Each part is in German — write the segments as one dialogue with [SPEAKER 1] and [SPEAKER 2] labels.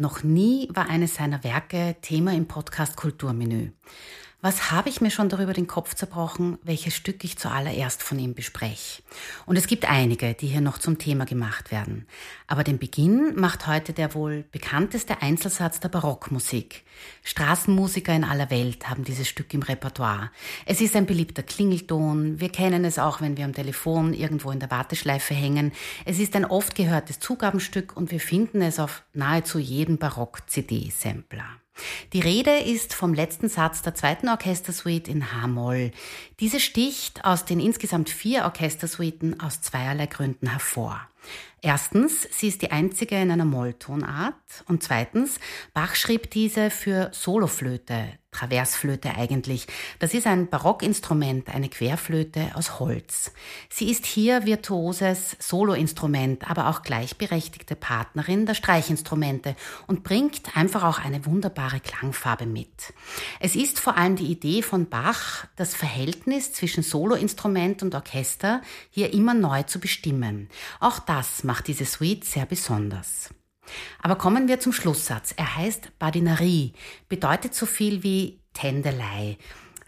[SPEAKER 1] Noch nie war eines seiner Werke Thema im Podcast Kulturmenü. Was habe ich mir schon darüber den Kopf zerbrochen, welches Stück ich zuallererst von ihm bespreche? Und es gibt einige, die hier noch zum Thema gemacht werden. Aber den Beginn macht heute der wohl bekannteste Einzelsatz der Barockmusik. Straßenmusiker in aller Welt haben dieses Stück im Repertoire. Es ist ein beliebter Klingelton. Wir kennen es auch, wenn wir am Telefon irgendwo in der Warteschleife hängen. Es ist ein oft gehörtes Zugabenstück und wir finden es auf nahezu jedem Barock-CD-Sampler. Die Rede ist vom letzten Satz der zweiten Orchestersuite in H-Moll. Diese sticht aus den insgesamt vier Orchestersuiten aus zweierlei Gründen hervor. Erstens, sie ist die einzige in einer Molltonart und zweitens, Bach schrieb diese für Soloflöte, Traversflöte eigentlich. Das ist ein Barockinstrument, eine Querflöte aus Holz. Sie ist hier virtuoses Soloinstrument, aber auch gleichberechtigte Partnerin der Streichinstrumente und bringt einfach auch eine wunderbare Klangfarbe mit. Es ist vor allem die Idee von Bach, das Verhältnis zwischen Soloinstrument und Orchester hier immer neu zu bestimmen. Auch das macht diese Suite sehr besonders. Aber kommen wir zum Schlusssatz. Er heißt Badinerie, bedeutet so viel wie Tändelei.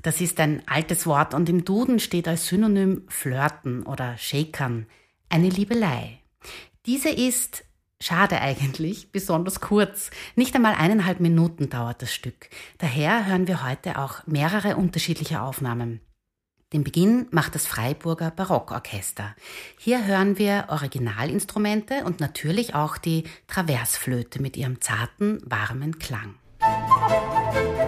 [SPEAKER 1] Das ist ein altes Wort und im Duden steht als Synonym Flirten oder Shakern, eine Liebelei. Diese ist, schade eigentlich, besonders kurz. Nicht einmal eineinhalb Minuten dauert das Stück. Daher hören wir heute auch mehrere unterschiedliche Aufnahmen. Den Beginn macht das Freiburger Barockorchester. Hier hören wir Originalinstrumente und natürlich auch die Traversflöte mit ihrem zarten, warmen Klang. Musik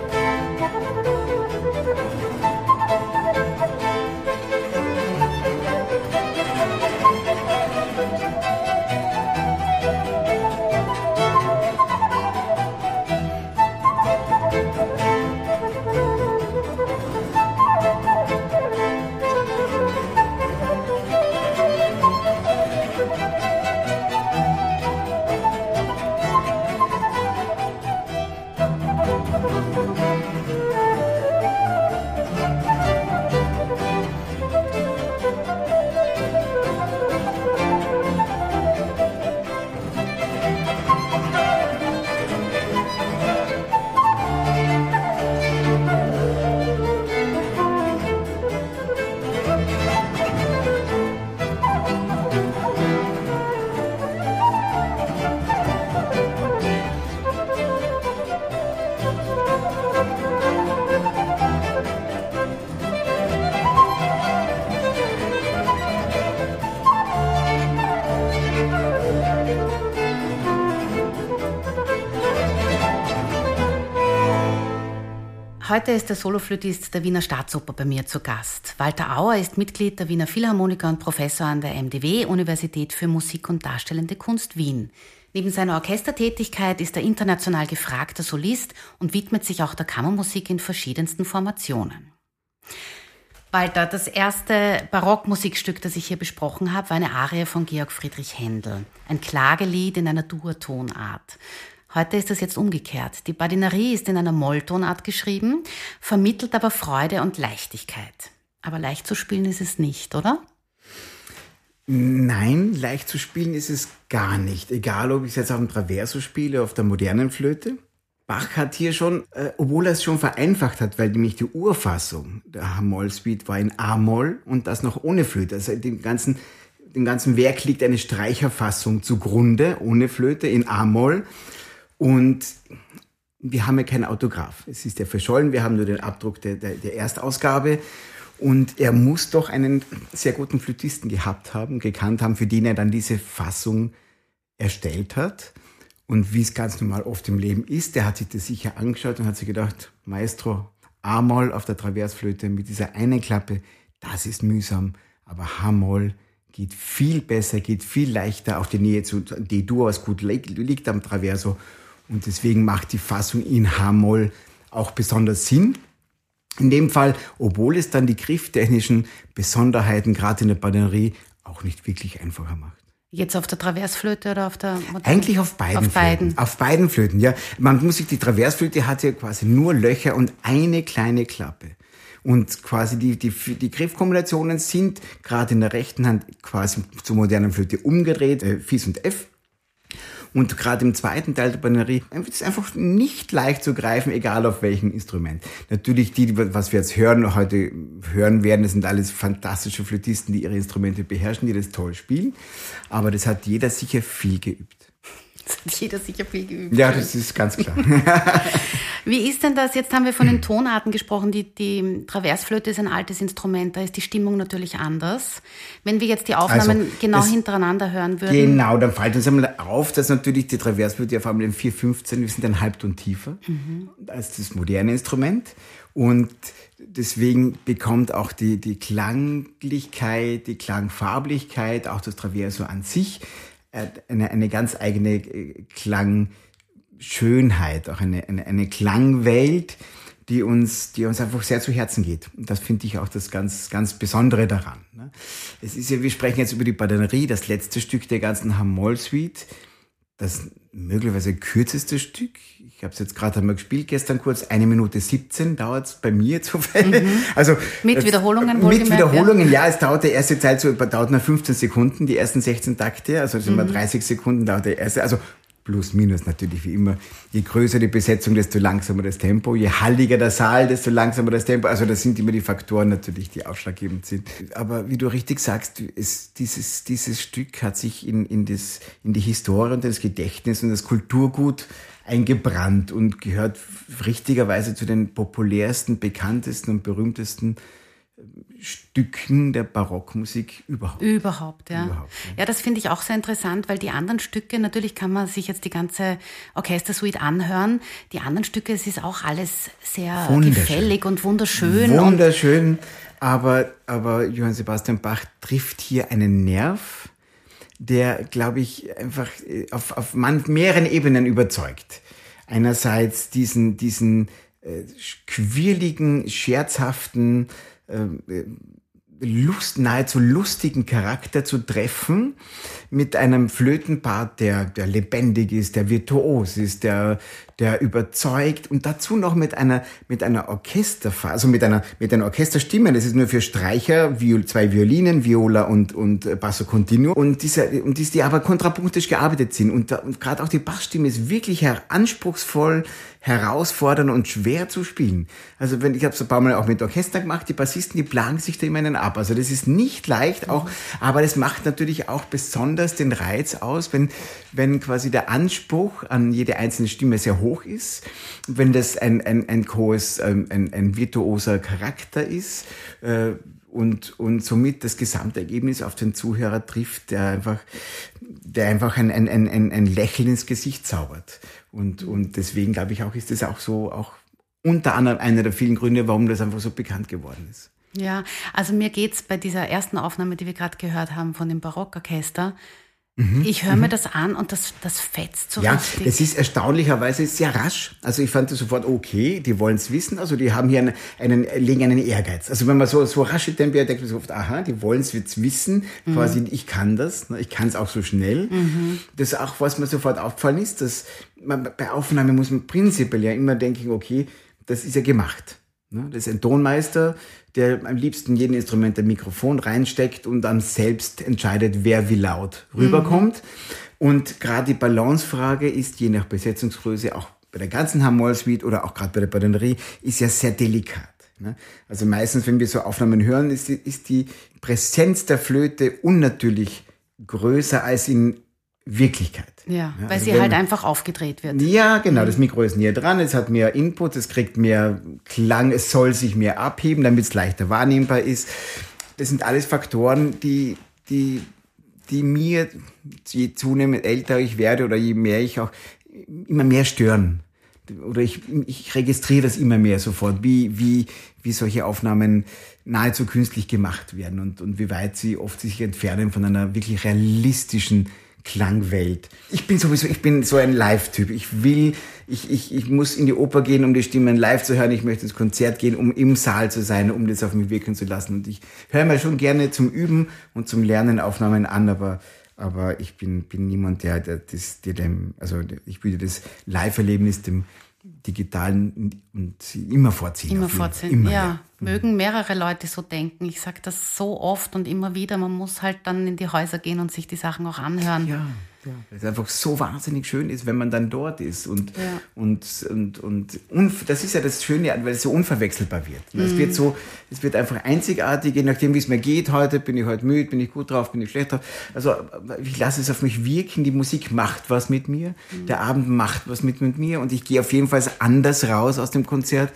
[SPEAKER 1] Heute ist der Soloflötist der Wiener Staatsoper bei mir zu Gast. Walter Auer ist Mitglied der Wiener Philharmoniker und Professor an der MDW Universität für Musik und Darstellende Kunst Wien. Neben seiner Orchestertätigkeit ist er international gefragter Solist und widmet sich auch der Kammermusik in verschiedensten Formationen. Walter, das erste Barockmusikstück, das ich hier besprochen habe, war eine Arie von Georg Friedrich Händel. Ein Klagelied in einer Dur-Tonart. Heute ist das jetzt umgekehrt. Die Badinerie ist in einer Molltonart geschrieben, vermittelt aber Freude und Leichtigkeit. Aber leicht zu spielen ist es nicht, oder?
[SPEAKER 2] Nein, leicht zu spielen ist es gar nicht. Egal, ob ich es jetzt auf dem Traverso spiele, auf der modernen Flöte. Bach hat hier schon, äh, obwohl er es schon vereinfacht hat, weil nämlich die Urfassung der H-Moll-Suite war in A-Moll und das noch ohne Flöte. Also dem ganzen, dem ganzen Werk liegt eine Streicherfassung zugrunde, ohne Flöte, in A-Moll. Und wir haben ja kein Autograph. Es ist ja verschollen. Wir haben nur den Abdruck der, der, der Erstausgabe. Und er muss doch einen sehr guten Flötisten gehabt haben, gekannt haben, für den er dann diese Fassung erstellt hat. Und wie es ganz normal oft im Leben ist, der hat sich das sicher angeschaut und hat sich gedacht, Maestro, A-Moll auf der Traversflöte mit dieser einen Klappe, das ist mühsam, aber H-Moll geht viel besser, geht viel leichter. Auch die Nähe zu D-Dur, was gut liegt am Traverso Und deswegen macht die Fassung in H-Moll auch besonders Sinn. In dem Fall, obwohl es dann die grifftechnischen Besonderheiten gerade in der Batterie auch nicht wirklich einfacher macht.
[SPEAKER 1] Jetzt auf der Traversflöte oder auf der
[SPEAKER 2] Moderne? Eigentlich auf beiden.
[SPEAKER 1] Auf beiden.
[SPEAKER 2] Auf beiden Flöten, ja. Man muss sich, die Traversflöte hat ja quasi nur Löcher und eine kleine Klappe. Und quasi die, die, die Griffkombinationen sind gerade in der rechten Hand quasi zur modernen Flöte umgedreht, äh, Fis und F. Und gerade im zweiten Teil der Bannerie ist es einfach nicht leicht zu greifen, egal auf welchem Instrument. Natürlich die, was wir jetzt hören, heute hören werden, das sind alles fantastische Flötisten, die ihre Instrumente beherrschen, die das toll spielen. Aber das hat jeder sicher viel geübt.
[SPEAKER 1] Das hat jeder sicher viel geübt.
[SPEAKER 2] Ja, das ist ganz klar.
[SPEAKER 1] Wie ist denn das? Jetzt haben wir von den Tonarten gesprochen. Die, die Traversflöte ist ein altes Instrument, da ist die Stimmung natürlich anders. Wenn wir jetzt die Aufnahmen also, genau hintereinander hören würden.
[SPEAKER 2] Genau, dann fällt uns einmal auf, dass natürlich die Traversflöte auf einmal im 415, wir sind ein Halbton tiefer mhm. als das moderne Instrument. Und deswegen bekommt auch die, die Klanglichkeit, die Klangfarblichkeit, auch das Traverso an sich eine, eine ganz eigene äh, Klangschönheit, auch eine, eine, eine Klangwelt, die uns, die uns einfach sehr zu Herzen geht. Und das finde ich auch das ganz, ganz Besondere daran. Ne? Es ist ja, wir sprechen jetzt über die Badenerie, das letzte Stück der ganzen Hamoll-Suite das möglicherweise kürzeste Stück. Ich habe es jetzt gerade einmal gespielt, gestern kurz, eine Minute 17 dauert es bei mir zufällig. Mhm.
[SPEAKER 1] Also, mit Wiederholungen
[SPEAKER 2] Mit Wiederholungen, ja. ja. Es dauert der erste Teil so, dauert nur 15 Sekunden, die ersten 16 Takte, also sind mhm. 30 Sekunden dauert der erste, also plus minus natürlich wie immer. Je größer die Besetzung, desto langsamer das Tempo. Je halliger der Saal, desto langsamer das Tempo. Also das sind immer die Faktoren natürlich, die ausschlaggebend sind. Aber wie du richtig sagst, es, dieses, dieses Stück hat sich in, in, das, in die Historie und das Gedächtnis und das Kulturgut eingebrannt und gehört richtigerweise zu den populärsten, bekanntesten und berühmtesten Stücken der Barockmusik überhaupt.
[SPEAKER 1] Überhaupt, ja. Überhaupt, ja. ja. das finde ich auch sehr interessant, weil die anderen Stücke, natürlich kann man sich jetzt die ganze Orchestersuite anhören. Die anderen Stücke, es ist auch alles sehr gefällig und wunderschön.
[SPEAKER 2] Wunderschön, und aber, aber Johann Sebastian Bach trifft hier einen Nerv, der, glaube ich, einfach auf, auf mehreren Ebenen überzeugt. Einerseits diesen, diesen äh, quirligen, scherzhaften, ähm, äh, Lust, nahezu lustigen Charakter zu treffen mit einem Flötenpart, der, der lebendig ist, der virtuos ist, der, der überzeugt und dazu noch mit einer, mit einer Orchesterphase, also mit einer, mit einer Orchesterstimme. Das ist nur für Streicher, Viol, zwei Violinen, Viola und, und Basso Continuo. Und diese, und die, die aber kontrapunktisch gearbeitet sind. Und, und gerade auch die Bassstimme ist wirklich anspruchsvoll, herausfordernd und schwer zu spielen. Also wenn, ich habe es ein paar Mal auch mit Orchester gemacht, die Bassisten, die plagen sich da immer einen ab. Also das ist nicht leicht auch, aber das macht natürlich auch besonders den Reiz aus, wenn, wenn quasi der Anspruch an jede einzelne Stimme sehr hoch ist, wenn das ein, ein, ein hohes, ähm, ein, ein virtuoser Charakter ist äh, und, und somit das Gesamtergebnis auf den Zuhörer trifft, der einfach, der einfach ein, ein, ein, ein Lächeln ins Gesicht zaubert. Und, und deswegen glaube ich auch, ist das auch so, auch unter anderem einer der vielen Gründe, warum das einfach so bekannt geworden ist.
[SPEAKER 1] Ja, also mir geht es bei dieser ersten Aufnahme, die wir gerade gehört haben von dem Barockorchester, Mhm. Ich höre mir mhm. das an und das, das fetzt so
[SPEAKER 2] ja,
[SPEAKER 1] richtig.
[SPEAKER 2] Ja, es ist erstaunlicherweise sehr rasch. Also ich fand das sofort okay, die wollen es wissen. Also die haben hier einen, einen, legen einen Ehrgeiz. Also wenn man so, so rasche Tempo denkt man so oft, aha, die wollen es jetzt wissen. Mhm. Quasi, ich kann das, ne, ich kann es auch so schnell. Mhm. Das ist auch, was mir sofort aufgefallen ist, dass man, bei Aufnahme muss man prinzipiell ja immer denken, okay, das ist ja gemacht. Ne? Das ist ein Tonmeister, der am liebsten jeden Instrument ein Mikrofon reinsteckt und dann selbst entscheidet, wer wie laut rüberkommt. Mhm. Und gerade die Balancefrage ist je nach Besetzungsgröße auch bei der ganzen Hamoll-Suite oder auch gerade bei der Badenerie ist ja sehr delikat. Ne? Also meistens, wenn wir so Aufnahmen hören, ist die, ist die Präsenz der Flöte unnatürlich größer als in Wirklichkeit.
[SPEAKER 1] Ja, weil also sie wenn, halt einfach aufgedreht wird.
[SPEAKER 2] Ja, genau. Das Mikro ist näher dran, es hat mehr Input, es kriegt mehr Klang, es soll sich mehr abheben, damit es leichter wahrnehmbar ist. Das sind alles Faktoren, die, die, die mir, je zunehmend älter ich werde oder je mehr ich auch, immer mehr stören. Oder ich, ich registriere das immer mehr sofort, wie, wie, wie solche Aufnahmen nahezu künstlich gemacht werden und, und wie weit sie oft sich entfernen von einer wirklich realistischen Klangwelt. Ich bin sowieso, ich bin so ein Live-Typ. Ich will, ich, ich, ich muss in die Oper gehen, um die Stimmen live zu hören. Ich möchte ins Konzert gehen, um im Saal zu sein, um das auf mich wirken zu lassen. Und ich höre mir schon gerne zum Üben und zum Lernen Aufnahmen an, aber aber ich bin, bin niemand, der, der, das, der dem, also ich würde das Live-Erlebnis dem digitalen und immer vorziehen.
[SPEAKER 1] Immer vorziehen, immer, ja. ja. Mögen mehrere Leute so denken. Ich sage das so oft und immer wieder. Man muss halt dann in die Häuser gehen und sich die Sachen auch anhören.
[SPEAKER 2] Ja. Ja. Es einfach so wahnsinnig schön ist, wenn man dann dort ist. Und, ja. und, und, und, und das ist ja das Schöne, weil es so unverwechselbar wird. Mhm. Es wird so, es wird einfach einzigartig, je nachdem, wie es mir geht heute. Bin ich heute müde, bin ich gut drauf, bin ich schlecht drauf. Also ich lasse es auf mich wirken. Die Musik macht was mit mir. Mhm. Der Abend macht was mit, mit mir. Und ich gehe auf jeden Fall anders raus aus dem Konzert,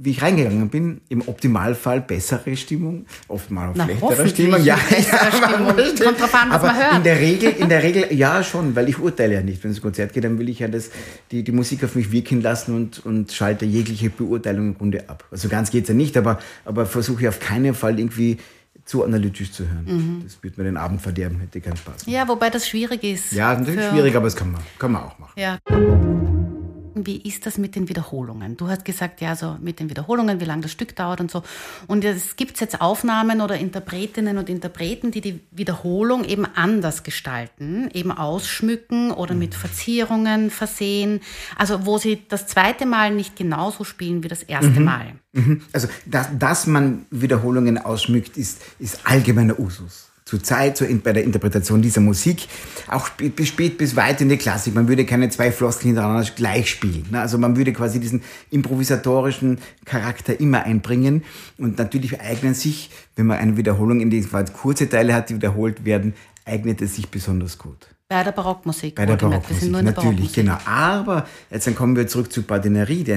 [SPEAKER 2] wie ich reingegangen bin, im Optimalfall bessere Stimmung, oft mal
[SPEAKER 1] Na, schlechtere Stimmung. Ja, ja Stimmung. Kommt drauf an, was
[SPEAKER 2] aber
[SPEAKER 1] man hört.
[SPEAKER 2] In der Regel, in der Regel, ja schon, weil ich urteile ja nicht. Wenn es ein Konzert geht, dann will ich ja das, die, die Musik auf mich wirken lassen und, und schalte jegliche Beurteilung im Grunde ab. Also ganz geht's ja nicht, aber, aber versuche auf keinen Fall irgendwie zu analytisch zu hören. Mhm. Das wird mir den Abend verderben, hätte keinen Spaß.
[SPEAKER 1] Mehr. Ja, wobei das schwierig ist.
[SPEAKER 2] Ja, natürlich schwierig, aber das kann man, kann man auch machen.
[SPEAKER 1] Ja wie ist das mit den Wiederholungen? Du hast gesagt, ja, so mit den Wiederholungen, wie lange das Stück dauert und so. Und es gibt jetzt Aufnahmen oder Interpretinnen und Interpreten, die die Wiederholung eben anders gestalten, eben ausschmücken oder mit Verzierungen versehen. Also wo sie das zweite Mal nicht genauso spielen wie das erste mhm. Mal.
[SPEAKER 2] Mhm. Also, dass, dass man Wiederholungen ausschmückt, ist, ist allgemeiner Usus zur Zeit, zur, bei der Interpretation dieser Musik, auch bis spät, bis weit in die Klassik. Man würde keine zwei Floskeln hintereinander gleich spielen. Ne? Also man würde quasi diesen improvisatorischen Charakter immer einbringen. Und natürlich eignen sich, wenn man eine Wiederholung in diesem Fall kurze Teile hat, die wiederholt werden, eignet es sich besonders gut.
[SPEAKER 1] Bei der Barockmusik.
[SPEAKER 2] Bei der Barockmusik, natürlich, Barockmusik. genau. Aber jetzt dann kommen wir zurück zu Bardinerie, der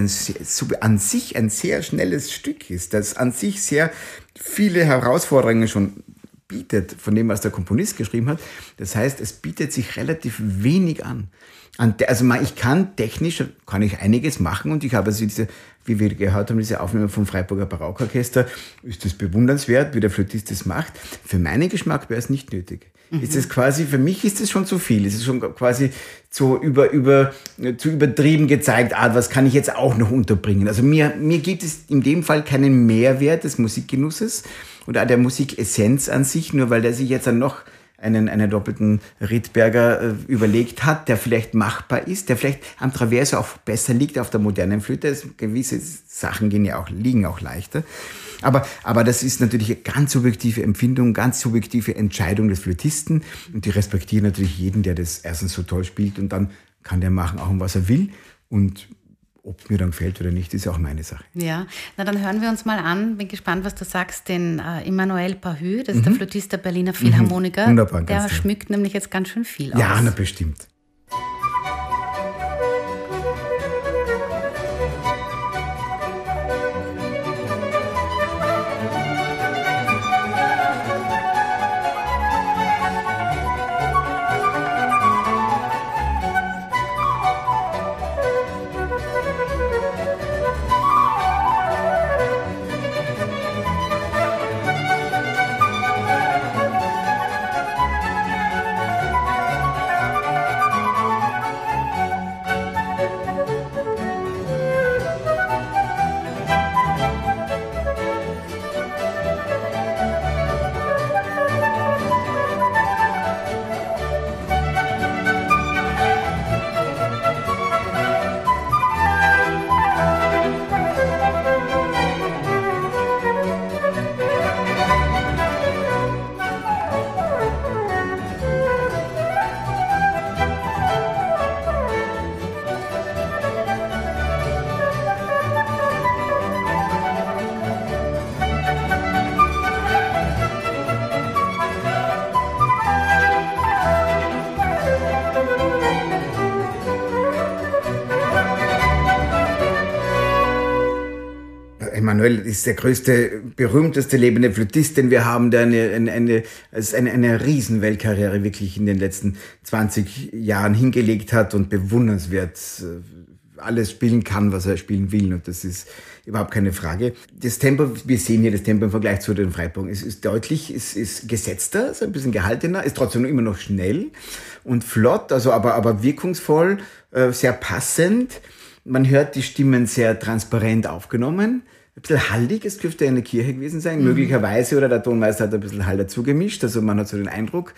[SPEAKER 2] an sich ein sehr schnelles Stück ist, das an sich sehr viele Herausforderungen schon bietet, von dem, was der Komponist geschrieben hat. Das heißt, es bietet sich relativ wenig an. Also ich kann technisch, kann ich einiges machen und ich habe also diese, wie wir gehört haben, diese Aufnahme vom Freiburger Barockorchester, ist das bewundernswert, wie der Flötist das macht. Für meinen Geschmack wäre es nicht nötig. Mhm. Ist es quasi, für mich ist es schon zu viel. Es ist schon quasi so über, über, zu übertrieben gezeigt, ah, was kann ich jetzt auch noch unterbringen. Also mir, mir gibt es in dem Fall keinen Mehrwert des Musikgenusses oder der Musikessenz an sich, nur weil der sich jetzt dann noch einen, einen doppelten Rittberger äh, überlegt hat, der vielleicht machbar ist, der vielleicht am Traverso auch besser liegt auf der modernen Flöte. Es, gewisse Sachen gehen ja auch, liegen auch leichter. Aber, aber das ist natürlich eine ganz subjektive Empfindung, ganz subjektive Entscheidung des Flötisten. Und die respektieren natürlich jeden, der das erstens so toll spielt und dann kann der machen auch, was er will. Und ob es mir dann gefällt oder nicht, ist auch meine Sache.
[SPEAKER 1] Ja, na dann hören wir uns mal an. Bin gespannt, was du sagst. Den äh, Emmanuel Pahü, das ist mhm. der Flötist der Berliner Philharmoniker. Mhm. Wunderbar, der schmückt nämlich jetzt ganz schön viel aus.
[SPEAKER 2] Ja, na bestimmt. Manuel ist der größte, berühmteste lebende Flötist, den wir haben, der eine, eine, eine, eine, eine Riesenweltkarriere wirklich in den letzten 20 Jahren hingelegt hat und bewundernswert äh, alles spielen kann, was er spielen will. Und das ist überhaupt keine Frage. Das Tempo, wir sehen hier das Tempo im Vergleich zu den Freiburg. Es ist deutlich, es ist gesetzter, ist ein bisschen gehaltener, ist trotzdem immer noch schnell und flott, also aber, aber wirkungsvoll, äh, sehr passend. Man hört die Stimmen sehr transparent aufgenommen ein bisschen hallig, es dürfte eine Kirche gewesen sein, mhm. möglicherweise, oder der Tonmeister hat ein bisschen Hall dazu gemischt, also man hat so den Eindruck.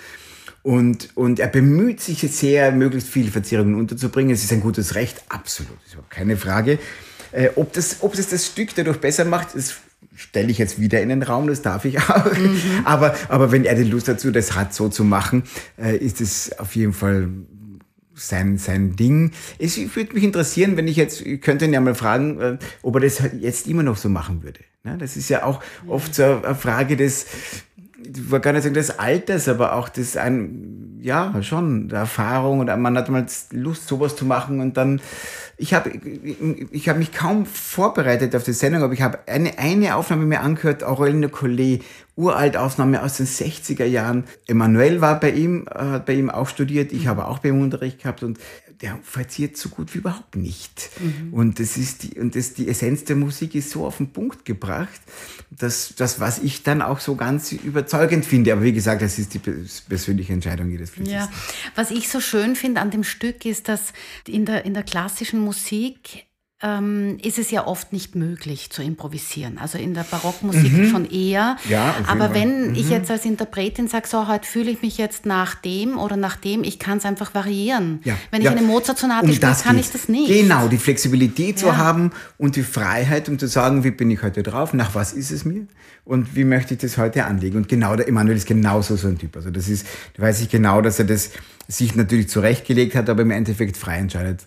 [SPEAKER 2] Und, und er bemüht sich sehr, möglichst viele Verzierungen unterzubringen. Es ist ein gutes Recht, absolut, ist überhaupt keine Frage. Äh, ob, das, ob es das Stück dadurch besser macht, das stelle ich jetzt wieder in den Raum, das darf ich auch. Mhm. Aber, aber wenn er die Lust dazu das hat, so zu machen, äh, ist es auf jeden Fall sein, sein Ding. Es würde mich interessieren, wenn ich jetzt, ich könnte ihn ja mal fragen, äh, ob er das jetzt immer noch so machen würde. Das ist ja auch oft so eine Frage des, ich wollte gar nicht sagen des Alters, aber auch des, ein, ja, schon, Erfahrung und man hat mal Lust, sowas zu machen und dann, ich habe ich, hab mich kaum vorbereitet auf die Sendung, aber ich habe eine, eine Aufnahme mir angehört, Aurel Nicolet, uralt Aufnahme aus den 60er Jahren. Emanuel war bei ihm, hat bei ihm auch studiert, ich habe auch bei ihm Unterricht gehabt und der verziert so gut wie überhaupt nicht. Mhm. Und das ist die, und das, die Essenz der Musik ist so auf den Punkt gebracht, dass das, was ich dann auch so ganz überzeugend finde. Aber wie gesagt, das ist die persönliche Entscheidung jedes Flüchters. Ja.
[SPEAKER 1] Was ich so schön finde an dem Stück ist, dass in der, in der klassischen Musik ähm, ist es ja oft nicht möglich zu improvisieren. Also in der Barockmusik mhm. schon eher. Ja, Aber wenn mhm. ich jetzt als Interpretin sage, so heute fühle ich mich jetzt nach dem oder nach dem, ich kann es einfach variieren. Ja. Wenn ich ja. eine Mozart-Sonate um spiele, kann ich das nicht.
[SPEAKER 2] Genau, die Flexibilität zu haben und die Freiheit, um zu sagen, wie bin ich heute drauf, nach was ist es mir und wie möchte ich das heute anlegen. Und genau, der Emanuel ist genauso so ein Typ. Also das ist, da weiß ich genau, dass er das sich natürlich zurechtgelegt hat, aber im Endeffekt frei entscheidet,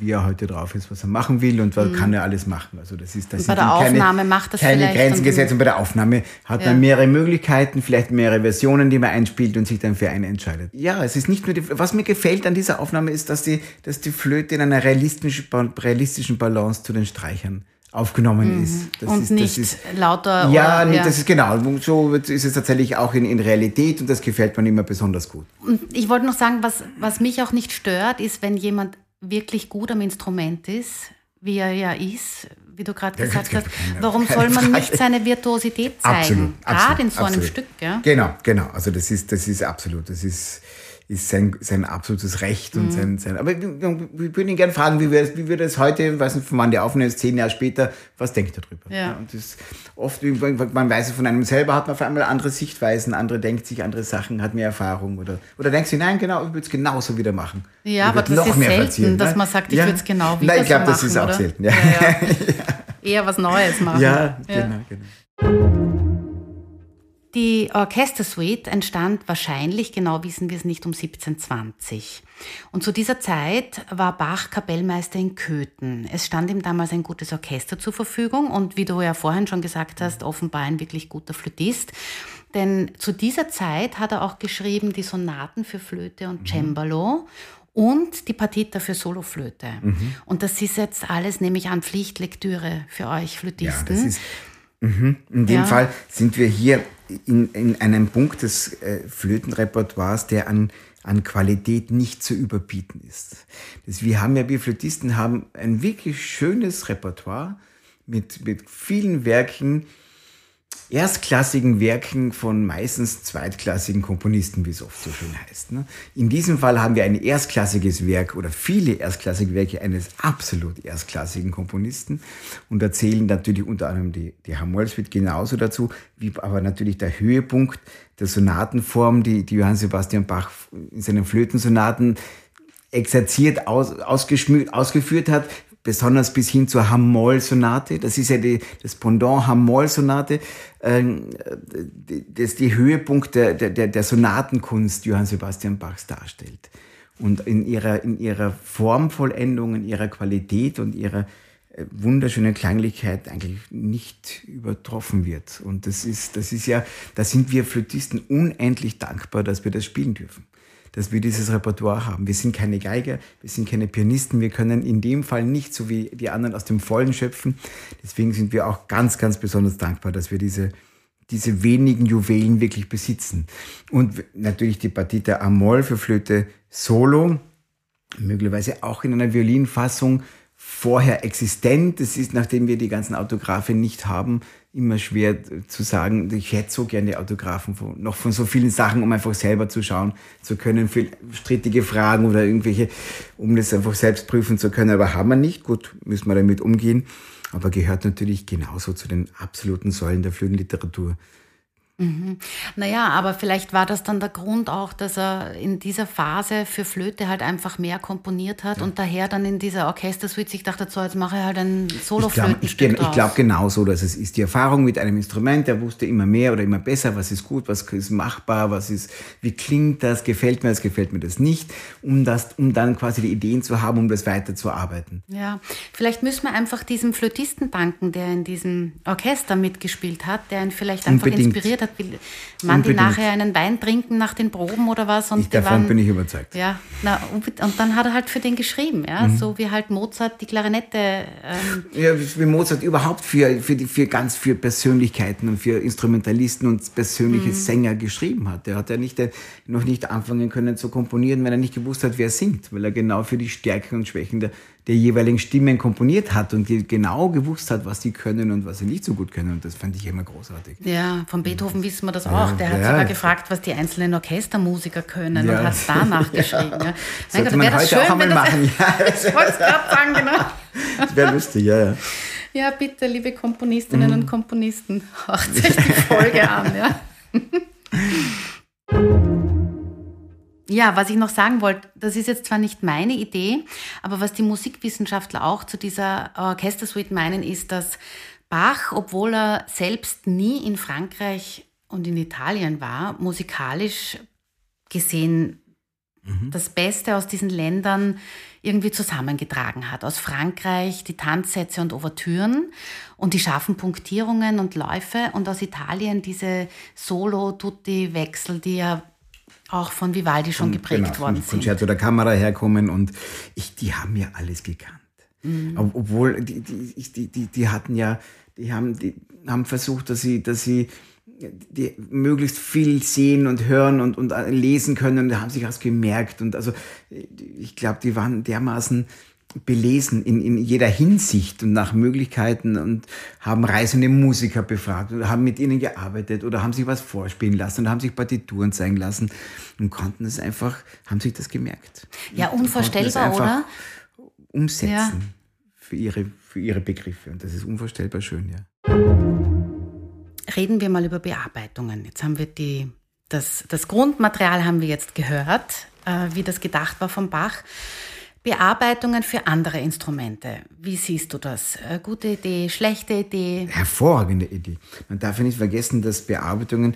[SPEAKER 2] wie er heute drauf ist, was er machen will und was mhm. kann er alles machen. Also das ist das
[SPEAKER 1] bei der Aufnahme keine, macht das
[SPEAKER 2] keine Grenzen gesetzt und bei der Aufnahme hat ja. man mehrere Möglichkeiten, vielleicht mehrere Versionen, die man einspielt und sich dann für eine entscheidet. Ja, es ist nicht nur die, was mir gefällt an dieser Aufnahme ist, dass die, dass die Flöte in einer realistischen, realistischen Balance zu den Streichern aufgenommen mhm. ist.
[SPEAKER 1] Das und ist, nicht ist, lauter.
[SPEAKER 2] Ja, oder, ja, das ist genau. So ist es tatsächlich auch in, in Realität und das gefällt mir immer besonders gut.
[SPEAKER 1] Und ich wollte noch sagen, was, was mich auch nicht stört, ist, wenn jemand wirklich gut am Instrument ist, wie er ja ist, wie du gerade gesagt hast, warum soll man nicht seine Virtuosität zeigen? Absolut, gerade in so absolut. einem Stück. Ja?
[SPEAKER 2] Genau, genau. Also das ist, das ist absolut. Das ist ist sein, sein absolutes Recht und mhm. sein, sein. Aber wir, wir würden ihn gerne fragen, wie wir, wie wir das heute, weiß nicht, von wann der aufnehmen ist, zehn Jahre später, was denkt er drüber? Ja. ja und das oft, man weiß es von einem selber, hat man auf einmal andere Sichtweisen, andere denkt sich andere Sachen, hat mehr Erfahrung oder, oder denkst du, nein, genau, ich würde es genauso wieder machen.
[SPEAKER 1] Ja, aber das ist selten, dass man sagt, ich ja. würde es genau wieder Nein, ich glaube,
[SPEAKER 2] das ist auch oder? selten. Ja.
[SPEAKER 1] ja. Eher was Neues machen.
[SPEAKER 2] Ja, genau, genau.
[SPEAKER 1] Die Orchestersuite entstand wahrscheinlich, genau wissen wir es nicht, um 1720. Und zu dieser Zeit war Bach Kapellmeister in Köthen. Es stand ihm damals ein gutes Orchester zur Verfügung und wie du ja vorhin schon gesagt hast, offenbar ein wirklich guter Flötist. Denn zu dieser Zeit hat er auch geschrieben die Sonaten für Flöte und mhm. Cembalo und die Partita für Soloflöte. Mhm. Und das ist jetzt alles, nehme ich an, Pflichtlektüre für euch Flötisten. Ja,
[SPEAKER 2] Mhm. In dem ja. Fall sind wir hier in, in einem Punkt des äh, Flötenrepertoires, der an, an Qualität nicht zu überbieten ist. Das, wir haben ja, wir Flötisten haben ein wirklich schönes Repertoire mit, mit vielen Werken, erstklassigen Werken von meistens zweitklassigen Komponisten, wie es oft so schön heißt. Ne? In diesem Fall haben wir ein erstklassiges Werk oder viele erstklassige Werke eines absolut erstklassigen Komponisten und erzählen natürlich unter anderem die, die Hamollswit genauso dazu, wie aber natürlich der Höhepunkt der Sonatenform, die, die Johann Sebastian Bach in seinen Flötensonaten exerziert, aus, ausgeführt hat, besonders bis hin zur Hamoll-Sonate. Das ist ja die, das Pendant Hamoll-Sonate, äh, das die Höhepunkt der, der, der Sonatenkunst Johann Sebastian Bachs darstellt. Und in ihrer, in ihrer Formvollendung, in ihrer Qualität und ihrer äh, wunderschönen Klanglichkeit eigentlich nicht übertroffen wird. Und das ist, das ist ja, da sind wir Flötisten unendlich dankbar, dass wir das spielen dürfen dass wir dieses Repertoire haben. Wir sind keine Geiger, wir sind keine Pianisten, wir können in dem Fall nicht so wie die anderen aus dem Vollen schöpfen. Deswegen sind wir auch ganz, ganz besonders dankbar, dass wir diese, diese wenigen Juwelen wirklich besitzen. Und natürlich die Partita Amol für Flöte Solo, möglicherweise auch in einer Violinfassung vorher existent. Es ist, nachdem wir die ganzen Autographe nicht haben, immer schwer zu sagen, ich hätte so gerne Autographen von, noch von so vielen Sachen, um einfach selber zu schauen zu können, für strittige Fragen oder irgendwelche, um das einfach selbst prüfen zu können. Aber haben wir nicht. Gut, müssen wir damit umgehen. Aber gehört natürlich genauso zu den absoluten Säulen der Flötenliteratur.
[SPEAKER 1] Mhm. Naja, aber vielleicht war das dann der Grund auch, dass er in dieser Phase für Flöte halt einfach mehr komponiert hat ja. und daher dann in dieser Orchestersuite sich dachte, so jetzt mache ich halt ein Solo-Flötenstück
[SPEAKER 2] Ich glaube glaub genau so, dass es ist. Die Erfahrung mit einem Instrument, er wusste immer mehr oder immer besser, was ist gut, was ist machbar, was ist, wie klingt das, gefällt mir das, gefällt mir das nicht, um, das, um dann quasi die Ideen zu haben, um das weiterzuarbeiten.
[SPEAKER 1] Ja, vielleicht müssen wir einfach diesem Flötisten danken, der in diesem Orchester mitgespielt hat, der ihn vielleicht einfach Unbedingt. inspiriert hat will man die nachher einen Wein trinken nach den Proben oder was?
[SPEAKER 2] Und ich, davon waren, bin ich überzeugt.
[SPEAKER 1] Ja, na, und dann hat er halt für den geschrieben, ja, mhm. so wie halt Mozart die Klarinette. Ähm,
[SPEAKER 2] ja, wie Mozart überhaupt für, für, die, für ganz für Persönlichkeiten und für Instrumentalisten und persönliche mhm. Sänger geschrieben hat. Er hat ja nicht, noch nicht anfangen können zu komponieren, wenn er nicht gewusst hat, wer singt, weil er genau für die Stärken und Schwächen der, der jeweiligen Stimmen komponiert hat und genau gewusst hat, was sie können und was sie nicht so gut können. Und das fand ich immer großartig.
[SPEAKER 1] Ja, von Beethoven wissen wir das auch. Der hat ja. sogar gefragt, was die einzelen Orchestermusiker können ja. und hat es danach geschrieben. Ja.
[SPEAKER 2] Mein Gott, wäre das schön, auch wenn machen. Das,
[SPEAKER 1] ich wollte es gerade sagen, genau.
[SPEAKER 2] Das wäre lustig, ja, ja.
[SPEAKER 1] Ja, bitte, liebe Komponistinnen mhm. und Komponisten, hört sich die Folge an, ja. Ja, was ich noch sagen wollte, das ist jetzt zwar nicht meine Idee, aber was die Musikwissenschaftler auch zu dieser Orchestersuite meinen, ist, dass Bach, obwohl er selbst nie in Frankreich und in Italien war, musikalisch gesehen mhm. das Beste aus diesen Ländern irgendwie zusammengetragen hat. Aus Frankreich die Tanzsätze und Ouvertüren und die scharfen Punktierungen und Läufe und aus Italien diese Solo-Tutti-Wechsel, die ja auch von Vivaldi schon geprägt genau, worden sind.
[SPEAKER 2] Konzerto der Kamera herkommen und ich, die haben ja alles gekannt. Mhm. Obwohl, die, die, die, die, hatten ja, die haben, die haben versucht, dass sie, dass sie die möglichst viel sehen und hören und, und lesen können und haben sich das gemerkt. Und also ich glaube, die waren dermaßen belesen in, in jeder Hinsicht und nach Möglichkeiten und haben reisende Musiker befragt oder haben mit ihnen gearbeitet oder haben sich was vorspielen lassen und haben sich Partituren zeigen lassen und konnten es einfach, haben sich das gemerkt.
[SPEAKER 1] Ja, unvorstellbar, oder?
[SPEAKER 2] Umsetzen ja. für, ihre, für ihre Begriffe und das ist unvorstellbar schön, ja.
[SPEAKER 1] Reden wir mal über Bearbeitungen. Jetzt haben wir die, das, das Grundmaterial haben wir jetzt gehört, äh, wie das gedacht war vom Bach. Bearbeitungen für andere Instrumente. Wie siehst du das? Äh, gute Idee, schlechte Idee?
[SPEAKER 2] Hervorragende Idee. Man darf ja nicht vergessen, dass Bearbeitungen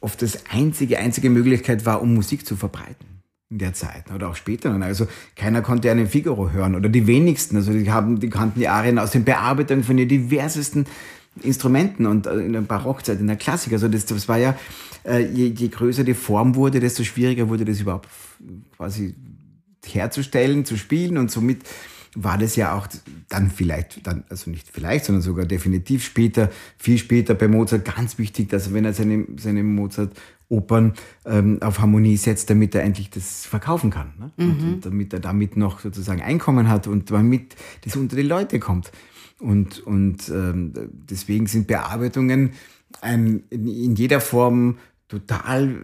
[SPEAKER 2] oft das einzige, einzige Möglichkeit war, um Musik zu verbreiten in der Zeit oder auch später. Also keiner konnte einen Figaro hören oder die wenigsten. Also die haben, die kannten die Arien aus den Bearbeitungen von den diversesten Instrumenten und äh, in der Barockzeit, in der Klassik. Also das, das war ja, äh, je, je größer die Form wurde, desto schwieriger wurde das überhaupt quasi herzustellen, zu spielen und somit war das ja auch dann vielleicht, dann, also nicht vielleicht, sondern sogar definitiv später, viel später bei Mozart ganz wichtig, dass wenn er seine, seine Mozart-Opern ähm, auf Harmonie setzt, damit er endlich das verkaufen kann. Ne? Mhm. Und, und, damit er damit noch sozusagen Einkommen hat und damit das unter die Leute kommt. Und, und ähm, deswegen sind Bearbeitungen ein, in, jeder Form total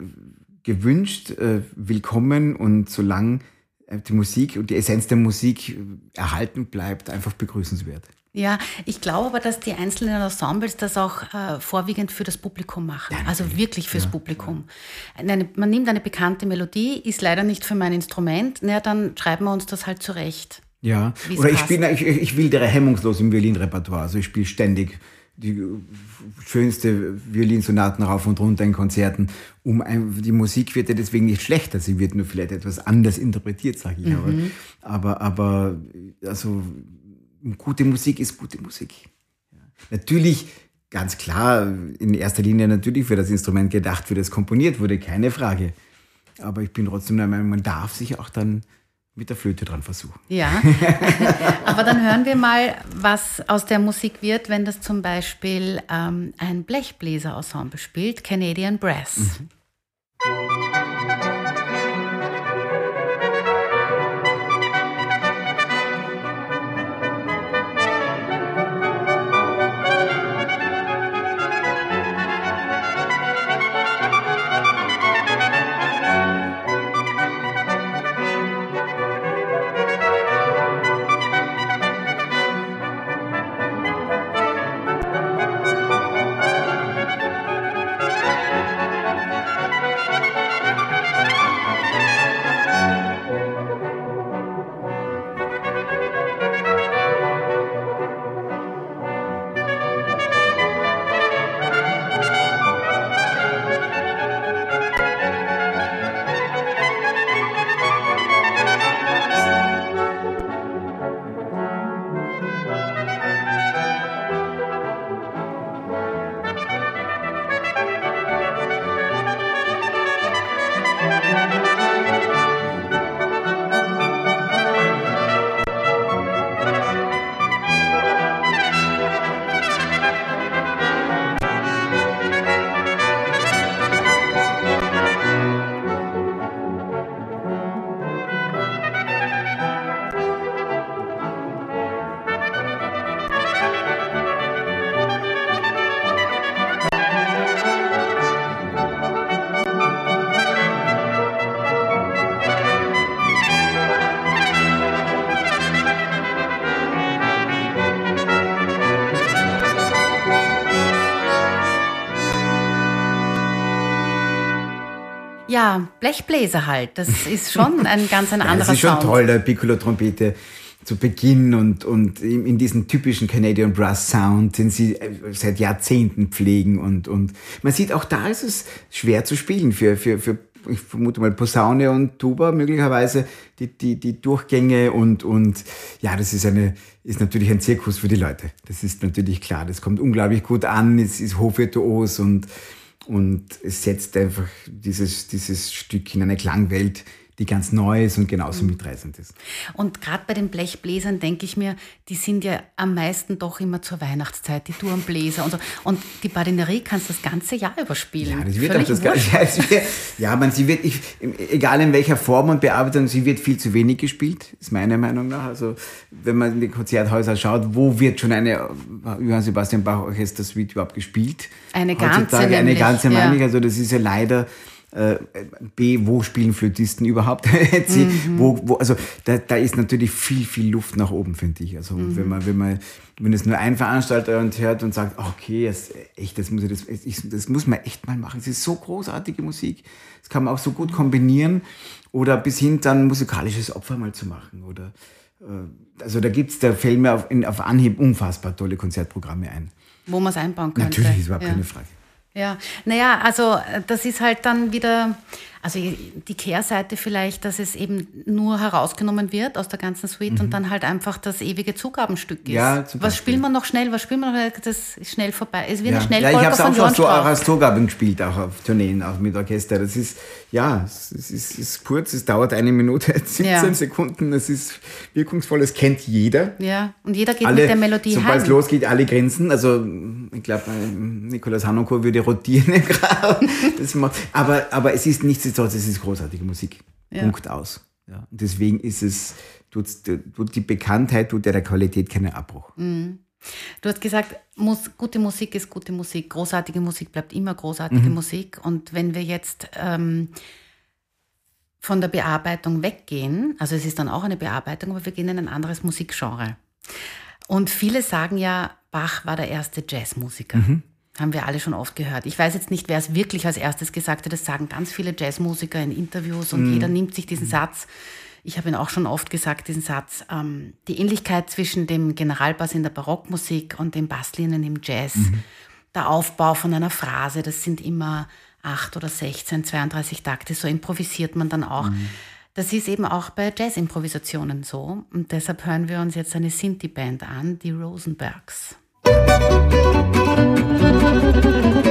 [SPEAKER 2] gewünscht, äh, willkommen und solange die Musik und die Essenz der Musik erhalten bleibt, einfach begrüßenswert.
[SPEAKER 1] Ja, ich glaube aber, dass die einzelnen Ensembles das auch äh, vorwiegend für das Publikum machen. Ja, also wirklich fürs ja. Publikum. Eine, man nimmt eine bekannte Melodie, ist leider nicht für mein Instrument, na, dann schreiben wir uns das halt zurecht.
[SPEAKER 2] Ja, oder ich, spiele, ich, ich wildere hemmungslos im Violinrepertoire. Also ich spiele ständig die schönste Violinsonaten rauf und runter in Konzerten. Um ein, die Musik wird ja deswegen nicht schlechter, sie wird nur vielleicht etwas anders interpretiert, sage ich. Mhm. Aber, aber also gute Musik ist gute Musik. Ja. Natürlich, ganz klar, in erster Linie natürlich für das Instrument gedacht, für das komponiert wurde, keine Frage. Aber ich bin trotzdem der Meinung, man darf sich auch dann mit der Flöte dran versuchen.
[SPEAKER 1] Ja, aber dann hören wir mal, was aus der Musik wird, wenn das zum Beispiel ähm, ein Blechbläser-Ensemble spielt, Canadian Brass. Mhm. Blechbläser halt. Das ist schon ein ganz ein
[SPEAKER 2] Ja,
[SPEAKER 1] anderer
[SPEAKER 2] das ist schon
[SPEAKER 1] Sound.
[SPEAKER 2] toll, der Piccolo-Trompete zu Beginn und, und in in diesen typischen Canadian Brass Sound, den sie äh, seit Jahrzehnten pflegen und, und man sieht auch da ist es schwer zu spielen für, für, für ich vermute mal Posaune und Tuba möglicherweise die, die, die Durchgänge und, und ja, das ist eine, ist natürlich ein Zirkus für die Leute. Das ist natürlich klar. Das kommt unglaublich gut an, es ist hochvirtuos und, und es setzt einfach dieses, dieses Stück in eine Klangwelt, die ganz neu ist und genauso mitreißend ist.
[SPEAKER 1] Und gerade bei den Blechbläsern denke ich mir, die sind ja am meisten doch immer zur Weihnachtszeit, die Turmbläser und so. Und die Badinerie kannst du das ganze Jahr überspielen.
[SPEAKER 2] Ja, das wird
[SPEAKER 1] Völlig
[SPEAKER 2] auch das. Ganze. Ja, wird, ja, man, sie wird, ich, egal in welcher Form und Bearbeitung, sie wird viel zu wenig gespielt, ist meine Meinung nach. Also, wenn man in die Konzerthäuser schaut, wo wird schon eine Johann Sebastian Bach Orchester Suite überhaupt gespielt?
[SPEAKER 1] Eine ganze
[SPEAKER 2] Heutzutage eine
[SPEAKER 1] nämlich,
[SPEAKER 2] ganze,
[SPEAKER 1] ja.
[SPEAKER 2] meine ich. Also, das ist ja leider, äh, B, wo spielen Flötisten überhaupt? C,
[SPEAKER 1] Mhm.
[SPEAKER 2] wo, wo, also da, da ist natürlich viel, viel Luft nach oben, finde ich. Also
[SPEAKER 1] Mhm.
[SPEAKER 2] wenn man, wenn man, wenn es nur ein Veranstalter und hört und sagt, okay, das, echt, das muss ich, das, ich, das muss man echt mal machen. Es ist so großartige Musik. Das kann man auch so gut kombinieren. Oder bis hin dann musikalisches Opfer mal zu machen. Oder äh, also da gibt's, da fällt mir auf, in, auf Anhieb unfassbar tolle Konzertprogramme ein.
[SPEAKER 1] Wo man es einbauen könnte.
[SPEAKER 2] Natürlich, ist überhaupt
[SPEAKER 1] ja.
[SPEAKER 2] keine Frage.
[SPEAKER 1] Ja, naja, also äh, das ist halt dann wieder, also die Kehrseite vielleicht, dass es eben nur herausgenommen wird aus der ganzen Suite und dann halt einfach das ewige Zugabenstück ist.
[SPEAKER 2] Mhm. Ja,
[SPEAKER 1] was spielt man noch schnell, was spielt man noch, das ist schnell vorbei. Es wird
[SPEAKER 2] Ja,
[SPEAKER 1] ein
[SPEAKER 2] ja ich habe es auch schon so auch als Tourgaben gespielt, auch auf Tourneen, auch mit Orchester. Das ist, ja, es ist, es ist kurz, es dauert eine Minute, 17
[SPEAKER 1] Ja.
[SPEAKER 2] Sekunden, es ist wirkungsvoll, es kennt jeder.
[SPEAKER 1] Ja, und jeder geht
[SPEAKER 2] Alle,
[SPEAKER 1] mit der Melodie
[SPEAKER 2] sobald es losgeht, alle Grenzen. Also ich glaube, Nikolaus Hanonko würde rotieren im Grab. Aber, aber es ist nichtsdestotrotz, es ist großartige Musik.
[SPEAKER 1] Ja.
[SPEAKER 2] Punkt aus. Ja. Und deswegen ist es, tut, tut die Bekanntheit tut der Qualität keinen Abbruch.
[SPEAKER 1] Mhm. Du hast gesagt, Mus gute Musik ist gute Musik. Großartige Musik bleibt immer großartige Musik. Und wenn wir jetzt ähm, von der Bearbeitung weggehen, also es ist dann auch eine Bearbeitung, aber wir gehen in ein anderes Musikgenre. Und viele sagen ja, Bach war der erste Jazzmusiker. Haben wir alle schon oft gehört. Ich weiß jetzt nicht, wer es wirklich als erstes gesagt hat. Das sagen ganz viele Jazzmusiker in Interviews und jeder nimmt sich diesen Satz. Ich habe ihn auch schon oft gesagt, diesen Satz. Ähm, die Ähnlichkeit zwischen dem Generalbass in der Barockmusik und den Basslinien im Jazz. Der Aufbau von einer Phrase, das sind immer acht oder 16, 32 Takte. So improvisiert man dann auch. Das ist eben auch bei Jazz-Improvisationen so. Und deshalb hören wir uns jetzt eine Sinti-Band an, die Rosenbergs.「フフフフフ!」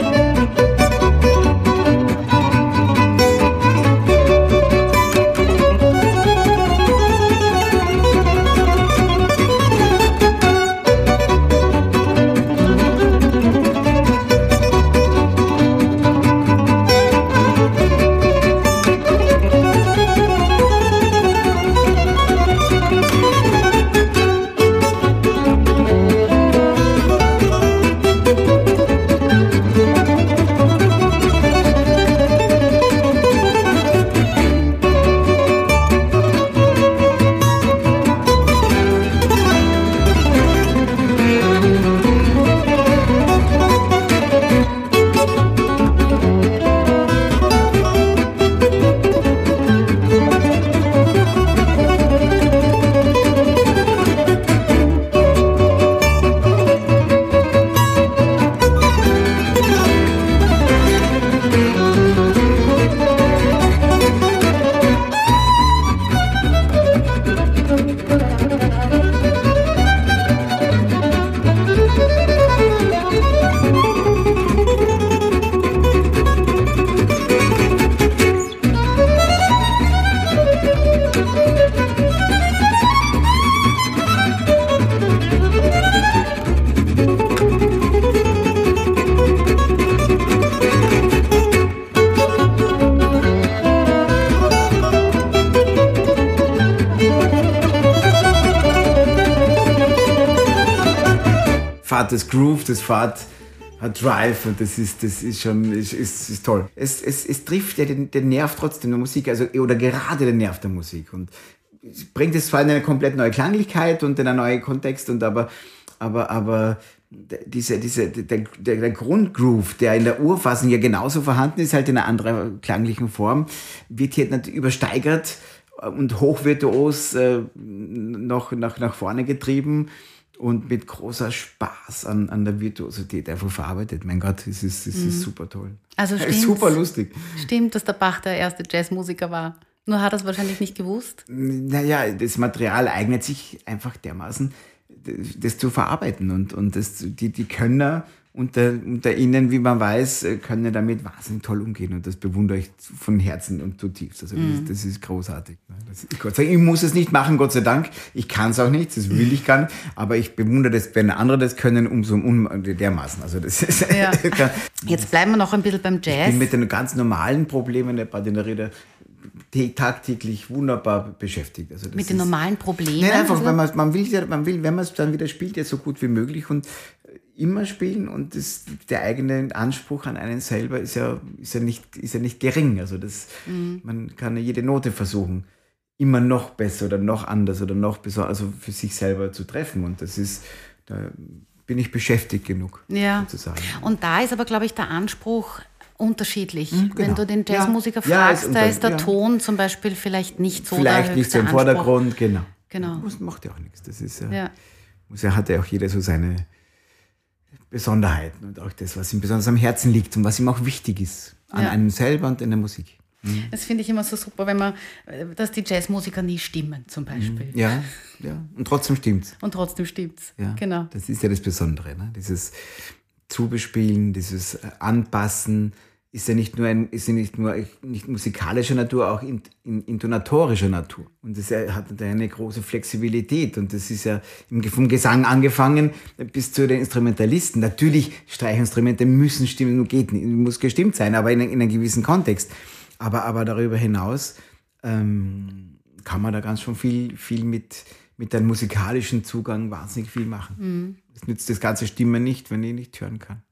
[SPEAKER 2] Fahrt das Groove, das Fahrt hat Drive und das ist, das ist schon, ist, ist, ist toll. Es, es, es trifft ja den, den Nerv trotzdem der Musik, also, oder gerade den Nerv der Musik und bringt es zwar in eine komplett neue Klanglichkeit und in einen neuen Kontext und aber, aber, aber diese, diese, der, der, der Grundgroove, der in der Urfassung ja genauso vorhanden ist, halt in einer anderen klanglichen Form, wird hier natürlich übersteigert und hochvirtuos äh, noch nach, nach vorne getrieben und mit großer Spaß an, an der Virtuosität einfach verarbeitet. Mein Gott, es ist, es ist super toll.
[SPEAKER 1] Also
[SPEAKER 2] Es ist super lustig.
[SPEAKER 1] Stimmt, dass der Bach der erste Jazzmusiker war. Nur hat er es wahrscheinlich nicht gewusst.
[SPEAKER 2] Naja, das Material eignet sich einfach dermaßen, das zu verarbeiten. Und, und das, die, die Könner unter, unter ihnen, wie man weiß, können damit wahnsinnig toll umgehen. Und das bewundere ich von Herzen und zutiefst. Also das, das ist großartig. ne? Das ist, Gott sei Dank, ich muss es nicht machen, Gott sei Dank. Ich kann es auch nicht, das will ich gar nicht. Aber ich bewundere das, wenn andere das können, umso um, dermaßen. Also das ist,
[SPEAKER 1] Ja. Jetzt bleiben wir noch ein bisschen beim
[SPEAKER 2] ich
[SPEAKER 1] Jazz.
[SPEAKER 2] bin mit den ganz normalen Problemen der Patienterie tagtäglich wunderbar beschäftigt. Also
[SPEAKER 1] Mit den normalen Problemen.
[SPEAKER 2] Nein, einfach,
[SPEAKER 1] also-
[SPEAKER 2] weil man, man will ja, man will, wenn man es dann wieder spielt, ja so gut wie möglich und äh, immer spielen und das, der eigene Anspruch an einen selber ist ja, ist ja nicht, ist ja nicht gering. Also das,
[SPEAKER 1] Mhm.
[SPEAKER 2] man kann ja jede Note versuchen, immer noch besser oder noch anders oder noch besser, also für sich selber zu treffen und das ist, da bin ich beschäftigt genug,
[SPEAKER 1] Ja.
[SPEAKER 2] sozusagen.
[SPEAKER 1] Und da ist aber, glaube ich, der Anspruch unterschiedlich. Wenn
[SPEAKER 2] genau.
[SPEAKER 1] du den
[SPEAKER 2] Ja.
[SPEAKER 1] Jazzmusiker
[SPEAKER 2] Ja,
[SPEAKER 1] fragst,
[SPEAKER 2] ist
[SPEAKER 1] da ist der
[SPEAKER 2] ja.
[SPEAKER 1] Ton zum Beispiel vielleicht nicht so
[SPEAKER 2] Vielleicht nicht so im
[SPEAKER 1] Anspruch.
[SPEAKER 2] Vordergrund, genau.
[SPEAKER 1] Genau.
[SPEAKER 2] Das macht ja auch nichts. Das ist ja,
[SPEAKER 1] Ja.
[SPEAKER 2] muss ja, hat ja auch jeder so seine Besonderheiten und auch das, was ihm besonders am Herzen liegt und was ihm auch wichtig ist. An
[SPEAKER 1] Ja.
[SPEAKER 2] einem selber und in der Musik.
[SPEAKER 1] Das finde ich immer so super, wenn man, äh, dass die Jazzmusiker nie stimmen, zum Beispiel.
[SPEAKER 2] Ja, ja. Und trotzdem stimmt's.
[SPEAKER 1] Und trotzdem stimmt's.
[SPEAKER 2] Ja.
[SPEAKER 1] Genau.
[SPEAKER 2] Das ist ja das Besondere. Ne? Dieses Zubespielen, dieses äh, Anpassen ist ja nicht nur, ein, ist ja nicht nur nicht musikalischer Natur, auch in, in, intonatorischer Natur. Und das hat eine große Flexibilität. Und das ist ja vom Gesang angefangen bis zu den Instrumentalisten. Natürlich, Streichinstrumente müssen stimmen, geht nicht, muss gestimmt sein, aber in, in einem gewissen Kontext. Aber, aber darüber hinaus ähm, kann man da ganz schon viel, viel mit, mit einem musikalischen Zugang wahnsinnig viel machen. Es nützt das ganze Stimmen nicht, wenn ich nicht hören kann.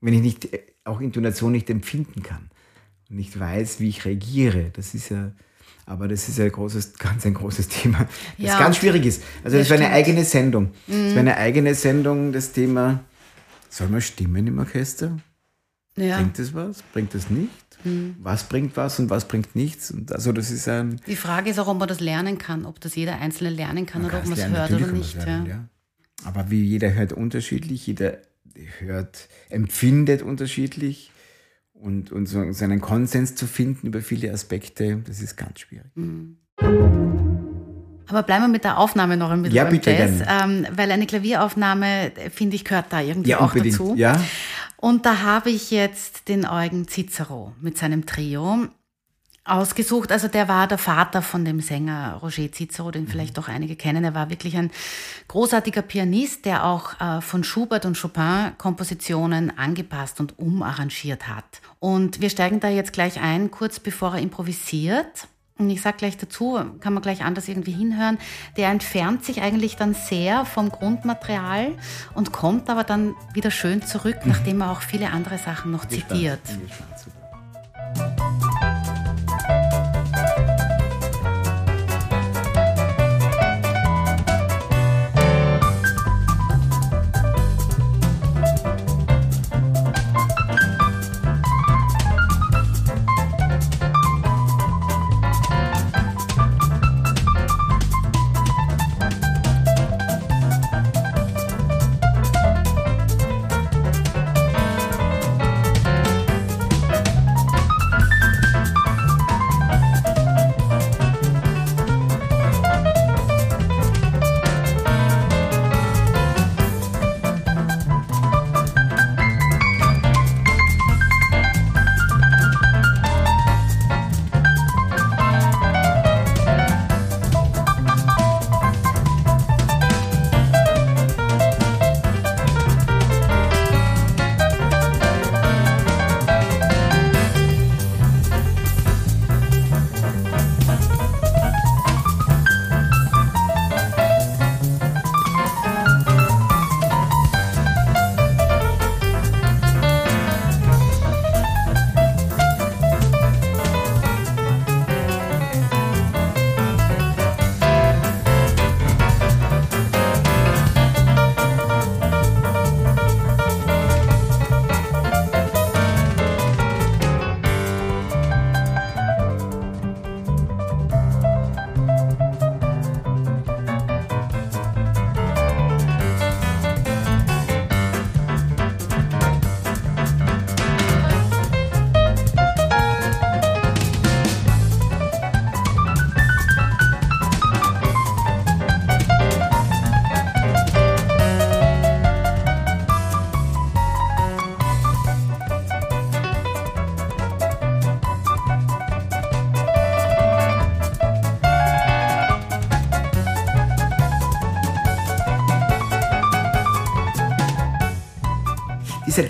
[SPEAKER 2] Wenn ich nicht, äh, auch Intonation nicht empfinden kann und nicht weiß, wie ich reagiere. Das ist ja, aber das ist ja ein großes, ganz ein großes Thema, das
[SPEAKER 1] Ja,
[SPEAKER 2] ganz schwierig ist. Also
[SPEAKER 1] Ja,
[SPEAKER 2] das wäre eine eigene Sendung. Das wäre eine eigene Sendung, das Thema, soll man stimmen im Orchester?
[SPEAKER 1] Ja.
[SPEAKER 2] Bringt das was? Bringt das nicht? Was bringt was und was bringt nichts? Und also das ist ein
[SPEAKER 1] Die Frage ist auch, ob man das lernen kann, ob das jeder Einzelne lernen kann oder ob man es hört oder nicht.
[SPEAKER 2] lernen,
[SPEAKER 1] ja.
[SPEAKER 2] ja. Aber wie jeder hört unterschiedlich, jeder hört, empfindet unterschiedlich und, und so seinen Konsens zu finden über viele Aspekte, das ist ganz schwierig.
[SPEAKER 1] Aber bleiben wir mit der Aufnahme noch ein bisschen
[SPEAKER 2] Ja, bitte,
[SPEAKER 1] Jazz, ähm, weil eine Klavieraufnahme, äh, finde ich, gehört da irgendwie
[SPEAKER 2] Ja,
[SPEAKER 1] auch
[SPEAKER 2] unbedingt.
[SPEAKER 1] dazu.
[SPEAKER 2] Ja.
[SPEAKER 1] Und da habe ich jetzt den Eugen Cicero mit seinem Trio ausgesucht. Also der war der Vater von dem Sänger Roger Cicero, den vielleicht doch einige kennen. Er war wirklich ein großartiger Pianist, der auch äh, von Schubert und Chopin Kompositionen angepasst und umarrangiert hat. Und wir steigen da jetzt gleich ein, kurz bevor er improvisiert. Und ich sage gleich dazu, kann man gleich anders irgendwie hinhören, der entfernt sich eigentlich dann sehr vom Grundmaterial und kommt aber dann wieder schön zurück, nachdem er auch viele andere Sachen noch zitiert.
[SPEAKER 2] Bin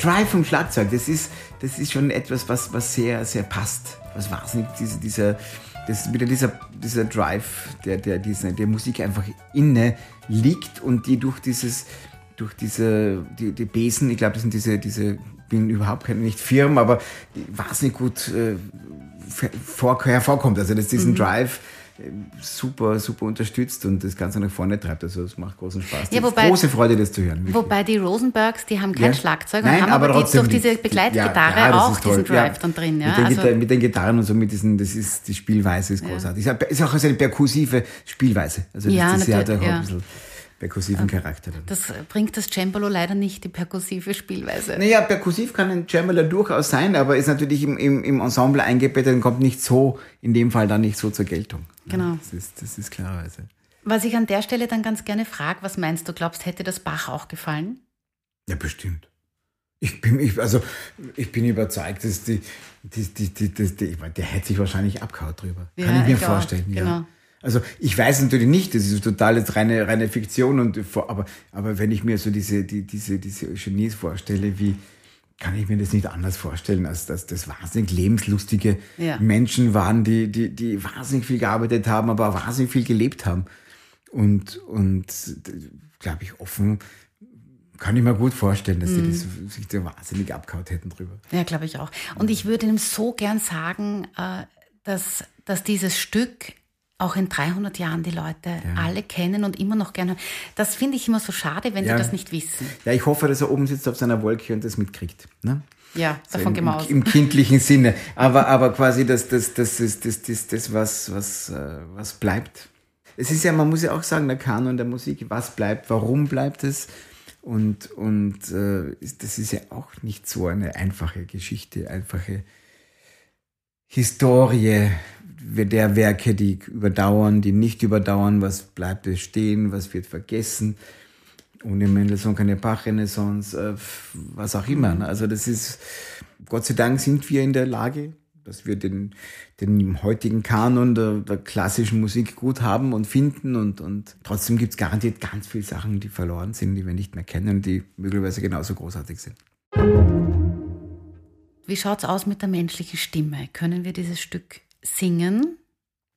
[SPEAKER 2] Drive vom Schlagzeug, das ist, das ist schon etwas, was, was sehr, sehr passt. Was wahnsinnig, diese, dieser, das wieder dieser, dieser Drive, der, der, dieser, der Musik einfach inne liegt und die durch dieses, durch diese, die, die Besen, ich glaube, das sind diese, diese, bin überhaupt keine, nicht Firmen, aber wahnsinnig gut äh, vor, hervorkommt. Also, dass diesen mhm. Drive, super, super unterstützt und das Ganze nach vorne treibt. Also es macht großen Spaß. Ja, wobei, große Freude, das zu hören.
[SPEAKER 1] Wirklich. Wobei die Rosenbergs, die haben kein ja. Schlagzeug Nein, haben aber, aber die, durch diese Begleitgitarre ja, auch diesen Drive dann drin.
[SPEAKER 2] Ja? Mit, den also, mit den Gitarren und so, mit diesen, das ist, die Spielweise ist großartig. Ja. Ist auch eine perkussive Spielweise. Also das, ja, das hat auch ein bisschen perkussiven Charakter. Dann.
[SPEAKER 1] Das bringt das Cembalo leider nicht, die perkussive Spielweise.
[SPEAKER 2] Naja, perkussiv kann ein Cembalo durchaus sein, aber ist natürlich im, im, im Ensemble eingebettet und kommt nicht so, in dem Fall dann nicht so zur Geltung.
[SPEAKER 1] Genau.
[SPEAKER 2] Das ist, das ist klarerweise.
[SPEAKER 1] Was ich an der Stelle dann ganz gerne frage, was meinst du, glaubst, hätte das Bach auch gefallen?
[SPEAKER 2] Ja, bestimmt. Ich bin, ich, also, ich bin überzeugt, dass die, die, die, die, die, die der hätte sich wahrscheinlich abgehauen drüber. Ja, Kann ich mir ich vorstellen. Auch, genau. Ja. Also ich weiß natürlich nicht, das ist total jetzt reine, reine Fiktion, und, aber, aber wenn ich mir so diese, die, diese, diese Genies vorstelle, wie kann ich mir das nicht anders vorstellen, als dass das wahnsinnig lebenslustige ja. Menschen waren, die, die, die wahnsinnig viel gearbeitet haben, aber auch wahnsinnig viel gelebt haben. Und, und glaube ich, offen kann ich mir gut vorstellen, dass die mhm. das, sich da wahnsinnig abgehauen hätten drüber.
[SPEAKER 1] Ja, glaube ich auch. Und ich würde ihm so gern sagen, äh, dass, dass dieses Stück auch in 300 Jahren die Leute ja. alle kennen und immer noch gerne. Das finde ich immer so schade, wenn ja. sie das nicht wissen.
[SPEAKER 2] Ja, ich hoffe, dass er oben sitzt auf seiner Wolke und das mitkriegt. Ne?
[SPEAKER 1] Ja, davon so gehen wir aus.
[SPEAKER 2] Im kindlichen Sinne. Aber, aber quasi das, das, das ist das, das, das, was, was, äh, was bleibt. Es ist ja, man muss ja auch sagen, der Kanon der Musik, was bleibt, warum bleibt es? Und, und äh, das ist ja auch nicht so eine einfache Geschichte, einfache Historie, der Werke, die überdauern, die nicht überdauern, was bleibt stehen, was wird vergessen. Ohne Mendelssohn keine Bach-Renaissance, äh, was auch immer. Ne? Also das ist, Gott sei Dank sind wir in der Lage, dass wir den, den heutigen Kanon der, der klassischen Musik gut haben und finden und, und trotzdem gibt es garantiert ganz viele Sachen, die verloren sind, die wir nicht mehr kennen, die möglicherweise genauso großartig sind.
[SPEAKER 1] Wie schaut es aus mit der menschlichen Stimme? Können wir dieses Stück singen?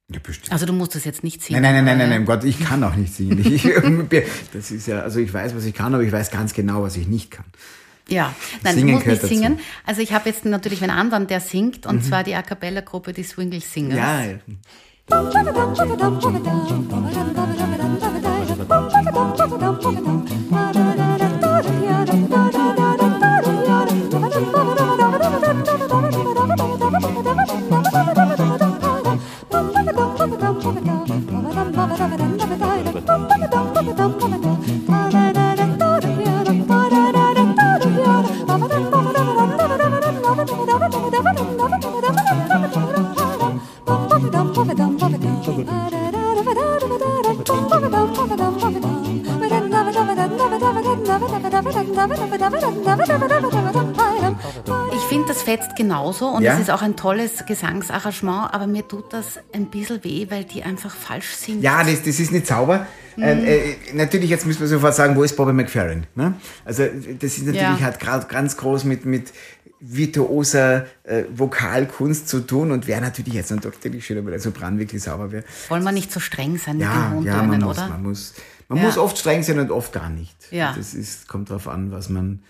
[SPEAKER 1] Ja, bestimmt. Also du musst das jetzt nicht singen.
[SPEAKER 2] Nein, nein, nein, nein, nein, Gott, ich kann auch nicht singen. Ich, das ist ja, also ich weiß, was ich kann, aber ich weiß ganz genau, was ich nicht kann.
[SPEAKER 1] Ja, nein, singen du musst nicht dazu. singen. Also ich habe jetzt natürlich einen anderen, der singt, und mhm. zwar die A Cappella-Gruppe, die Swingle Singers. Ja, ja. Ich finde, das fetzt genauso und ja? es ist auch ein tolles Gesangsarrangement, aber mir tut das ein bisschen weh, weil die einfach falsch sind.
[SPEAKER 2] Ja, das, das ist nicht sauber. Mhm. Äh, äh, natürlich, jetzt müssen wir sofort sagen, wo ist Bobby McFerrin? Ne? Also das ist natürlich ja. hat gerade ganz groß mit, mit virtuoser äh, Vokalkunst zu tun und wäre natürlich jetzt natürlich schön, wenn der Sopran wirklich sauber wäre.
[SPEAKER 1] Wollen wir nicht so streng sein
[SPEAKER 2] ja, mit den Hohntönen, ja, man muss, oder? Man muss, man ja. muss oft streng sein und oft gar nicht. Ja. Das ist, kommt darauf an, was man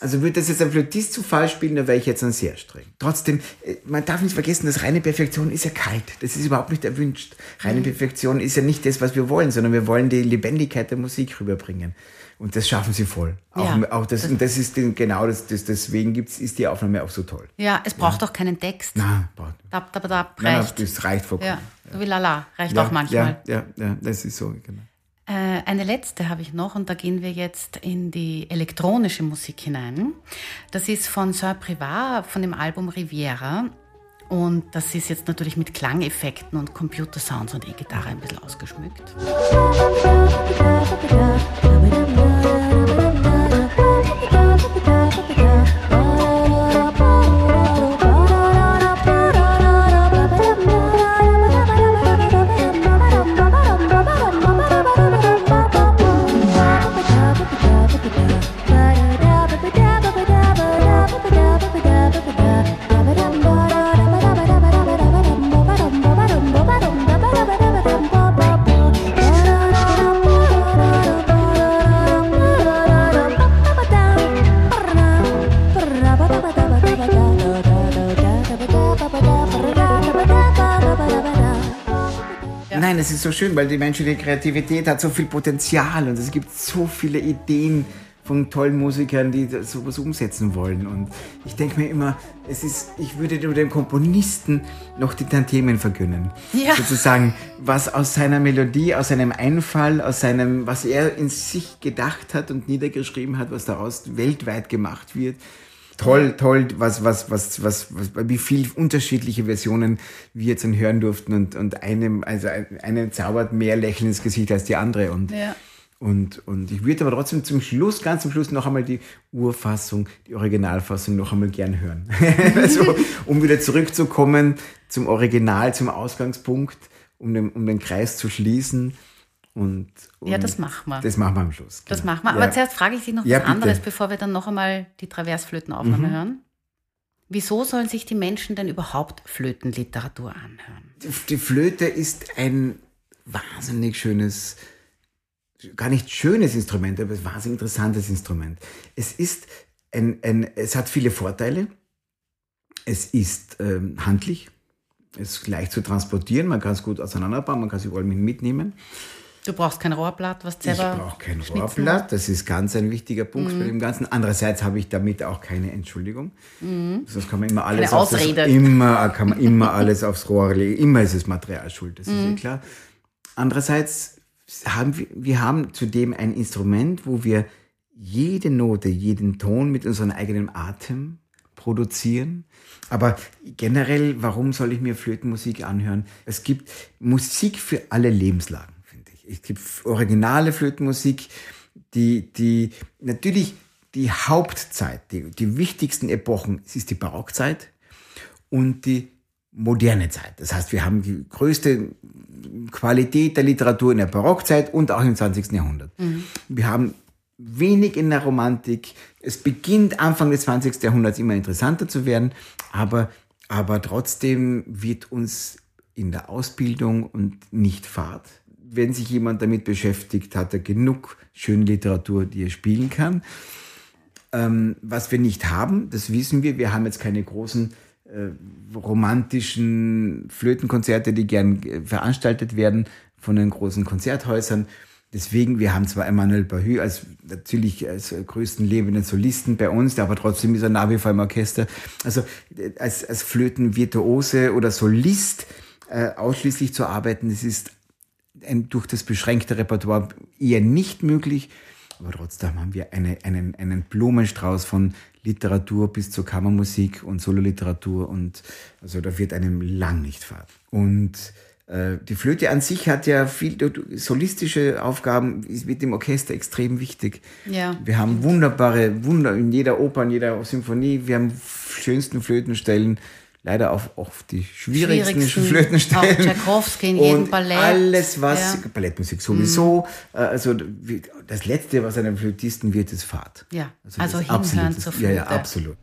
[SPEAKER 2] also würde das jetzt ein Flötist zu Fall spielen, dann wäre ich jetzt dann sehr streng. Trotzdem, äh, man darf nicht vergessen, dass reine Perfektion ist ja kalt. Das ist überhaupt nicht erwünscht. Reine mhm. Perfektion ist ja nicht das, was wir wollen, sondern wir wollen die Lebendigkeit der Musik rüberbringen. Und das schaffen sie voll. Auch, ja, auch das, das, und das ist den, genau das, das deswegen gibt's, ist die Aufnahme auch so toll.
[SPEAKER 1] Ja, es braucht ja. auch keinen Text.
[SPEAKER 2] Nein, braucht
[SPEAKER 1] dab, dab, dab, reicht. Nein,
[SPEAKER 2] das reicht vollkommen.
[SPEAKER 1] Ja, so wie Lala, reicht ja, auch manchmal.
[SPEAKER 2] Ja, ja, ja, das ist so, genau.
[SPEAKER 1] Äh, eine letzte habe ich noch und da gehen wir jetzt in die elektronische Musik hinein. Das ist von Sir Privat von dem Album Riviera und das ist jetzt natürlich mit Klangeffekten und Computersounds und E-Gitarre ein bisschen ausgeschmückt.
[SPEAKER 2] Es ist so schön, weil die menschliche Kreativität hat so viel Potenzial und es gibt so viele Ideen von tollen Musikern, die sowas umsetzen wollen. Und ich denke mir immer, es ist, ich würde nur dem Komponisten noch die Tantiemen vergönnen. Ja. Sozusagen, was aus seiner Melodie, aus seinem Einfall, aus seinem, was er in sich gedacht hat und niedergeschrieben hat, was daraus weltweit gemacht wird toll, toll, was, was, was, was, was, wie viel unterschiedliche Versionen wir jetzt hören durften und, und einem, also eine zaubert mehr Lächeln ins Gesicht als die andere und, ja. und, und ich würde aber trotzdem zum Schluss, ganz zum Schluss noch einmal die Urfassung, die Originalfassung noch einmal gern hören. also, um wieder zurückzukommen zum Original, zum Ausgangspunkt, um den, um den Kreis zu schließen. Und, und,
[SPEAKER 1] ja, das machen wir.
[SPEAKER 2] Das machen wir am Schluss.
[SPEAKER 1] Genau. Das machen wir. Aber ja. zuerst frage ich dich noch ja, was bitte. anderes, bevor wir dann noch einmal die Traversflötenaufnahme mhm. hören. Wieso sollen sich die Menschen denn überhaupt Flötenliteratur anhören?
[SPEAKER 2] Die, die Flöte ist ein wahnsinnig schönes, gar nicht schönes Instrument, aber ein wahnsinnig interessantes Instrument. Es ist ein, ein es hat viele Vorteile. Es ist ähm, handlich. Es ist leicht zu transportieren. Man kann es gut auseinanderbauen. Man kann es überall mitnehmen.
[SPEAKER 1] Du brauchst kein Rohrblatt, was selber.
[SPEAKER 2] Ich brauche kein Rohrblatt, das ist ganz ein wichtiger Punkt mhm. bei dem Ganzen. Andererseits habe ich damit auch keine Entschuldigung. Mhm. Das kann man immer alles
[SPEAKER 1] aufs,
[SPEAKER 2] immer kann man immer alles aufs Rohr legen. Immer ist es Material schuld, das mhm. ist ja klar. Andererseits haben wir, wir haben zudem ein Instrument, wo wir jede Note, jeden Ton mit unserem eigenen Atem produzieren. Aber generell, warum soll ich mir Flötenmusik anhören? Es gibt Musik für alle Lebenslagen es gibt originale Flötenmusik, die, die natürlich die Hauptzeit, die, die wichtigsten Epochen, es ist die Barockzeit und die moderne Zeit. Das heißt, wir haben die größte Qualität der Literatur in der Barockzeit und auch im 20. Jahrhundert. Mhm. Wir haben wenig in der Romantik. Es beginnt Anfang des 20. Jahrhunderts immer interessanter zu werden, aber, aber trotzdem wird uns in der Ausbildung und nicht Fahrt wenn sich jemand damit beschäftigt, hat er genug schöne Literatur, die er spielen kann. Ähm, was wir nicht haben, das wissen wir. Wir haben jetzt keine großen äh, romantischen Flötenkonzerte, die gern äh, veranstaltet werden von den großen Konzerthäusern. Deswegen, wir haben zwar Emmanuel Bahü als natürlich als größten lebenden Solisten bei uns, aber trotzdem ist er nach wie vor im Orchester. Also äh, als, als Flötenvirtuose oder Solist äh, ausschließlich zu arbeiten, das ist ein, durch das beschränkte Repertoire eher nicht möglich. Aber trotzdem haben wir eine, einen, einen Blumenstrauß von Literatur bis zur Kammermusik und Sololiteratur und also da wird einem lang nicht fad. Und äh, die Flöte an sich hat ja viel solistische Aufgaben, ist mit dem Orchester extrem wichtig. Ja. Wir haben wunderbare, Wunder in jeder Oper, in jeder Symphonie, wir haben schönsten Flötenstellen leider auch auf die schwierigsten, schwierigsten Flötenstellen.
[SPEAKER 1] Auch Tchaikovsky in jedem Ballett.
[SPEAKER 2] Alles, was, ja. Ballettmusik sowieso, mhm. also das Letzte, was einem Flötisten wird, ist Fahrt.
[SPEAKER 1] Ja, also, also hinhören zur Flöte.
[SPEAKER 2] Ja, ja, absolut.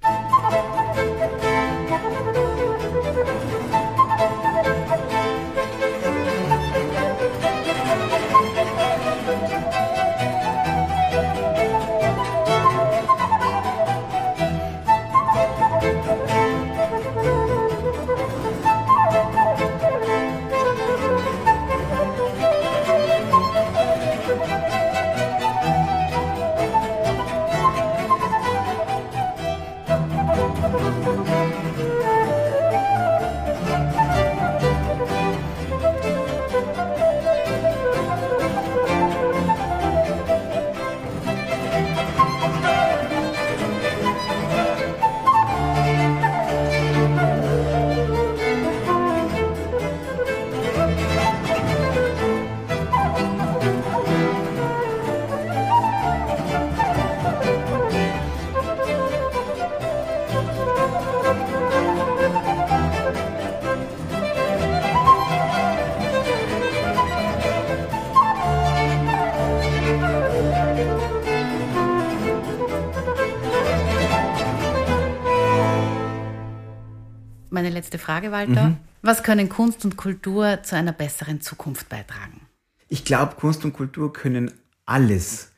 [SPEAKER 1] Letzte Frage, Walter. Mhm. Was können Kunst und Kultur zu einer besseren Zukunft beitragen?
[SPEAKER 2] Ich glaube, Kunst und Kultur können alles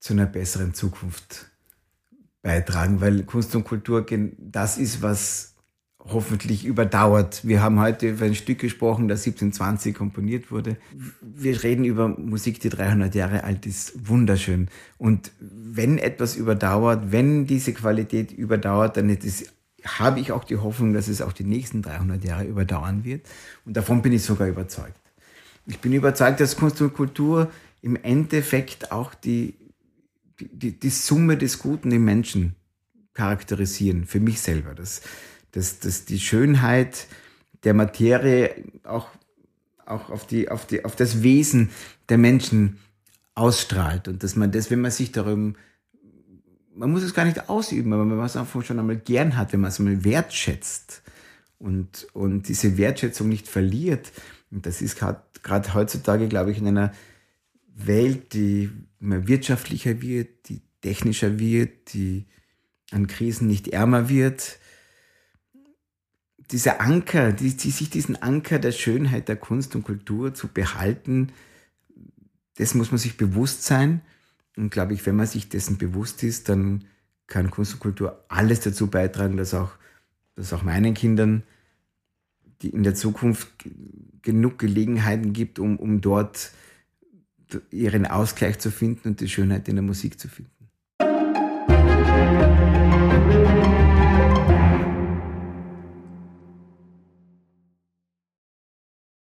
[SPEAKER 2] zu einer besseren Zukunft beitragen, weil Kunst und Kultur das ist, was hoffentlich überdauert. Wir haben heute über ein Stück gesprochen, das 1720 komponiert wurde. Wir reden über Musik, die 300 Jahre alt ist. Wunderschön. Und wenn etwas überdauert, wenn diese Qualität überdauert, dann ist, habe ich auch die Hoffnung, dass es auch die nächsten 300 Jahre überdauern wird. Und davon bin ich sogar überzeugt. Ich bin überzeugt, dass Kunst und Kultur im Endeffekt auch die, die, die Summe des Guten im Menschen charakterisieren, für mich selber. Das, dass, dass die Schönheit der Materie auch, auch auf, die, auf, die, auf das Wesen der Menschen ausstrahlt und dass man das, wenn man sich darum, man muss es gar nicht ausüben, aber wenn man es einfach schon einmal gern hat, wenn man es einmal wertschätzt und, und diese Wertschätzung nicht verliert, und das ist gerade heutzutage, glaube ich, in einer Welt, die immer wirtschaftlicher wird, die technischer wird, die an Krisen nicht ärmer wird, dieser Anker, die, die, sich diesen Anker der Schönheit der Kunst und Kultur zu behalten, das muss man sich bewusst sein. Und glaube ich, wenn man sich dessen bewusst ist, dann kann Kunst und Kultur alles dazu beitragen, dass auch, dass auch meinen Kindern die in der Zukunft genug Gelegenheiten gibt, um, um dort ihren Ausgleich zu finden und die Schönheit in der Musik zu finden.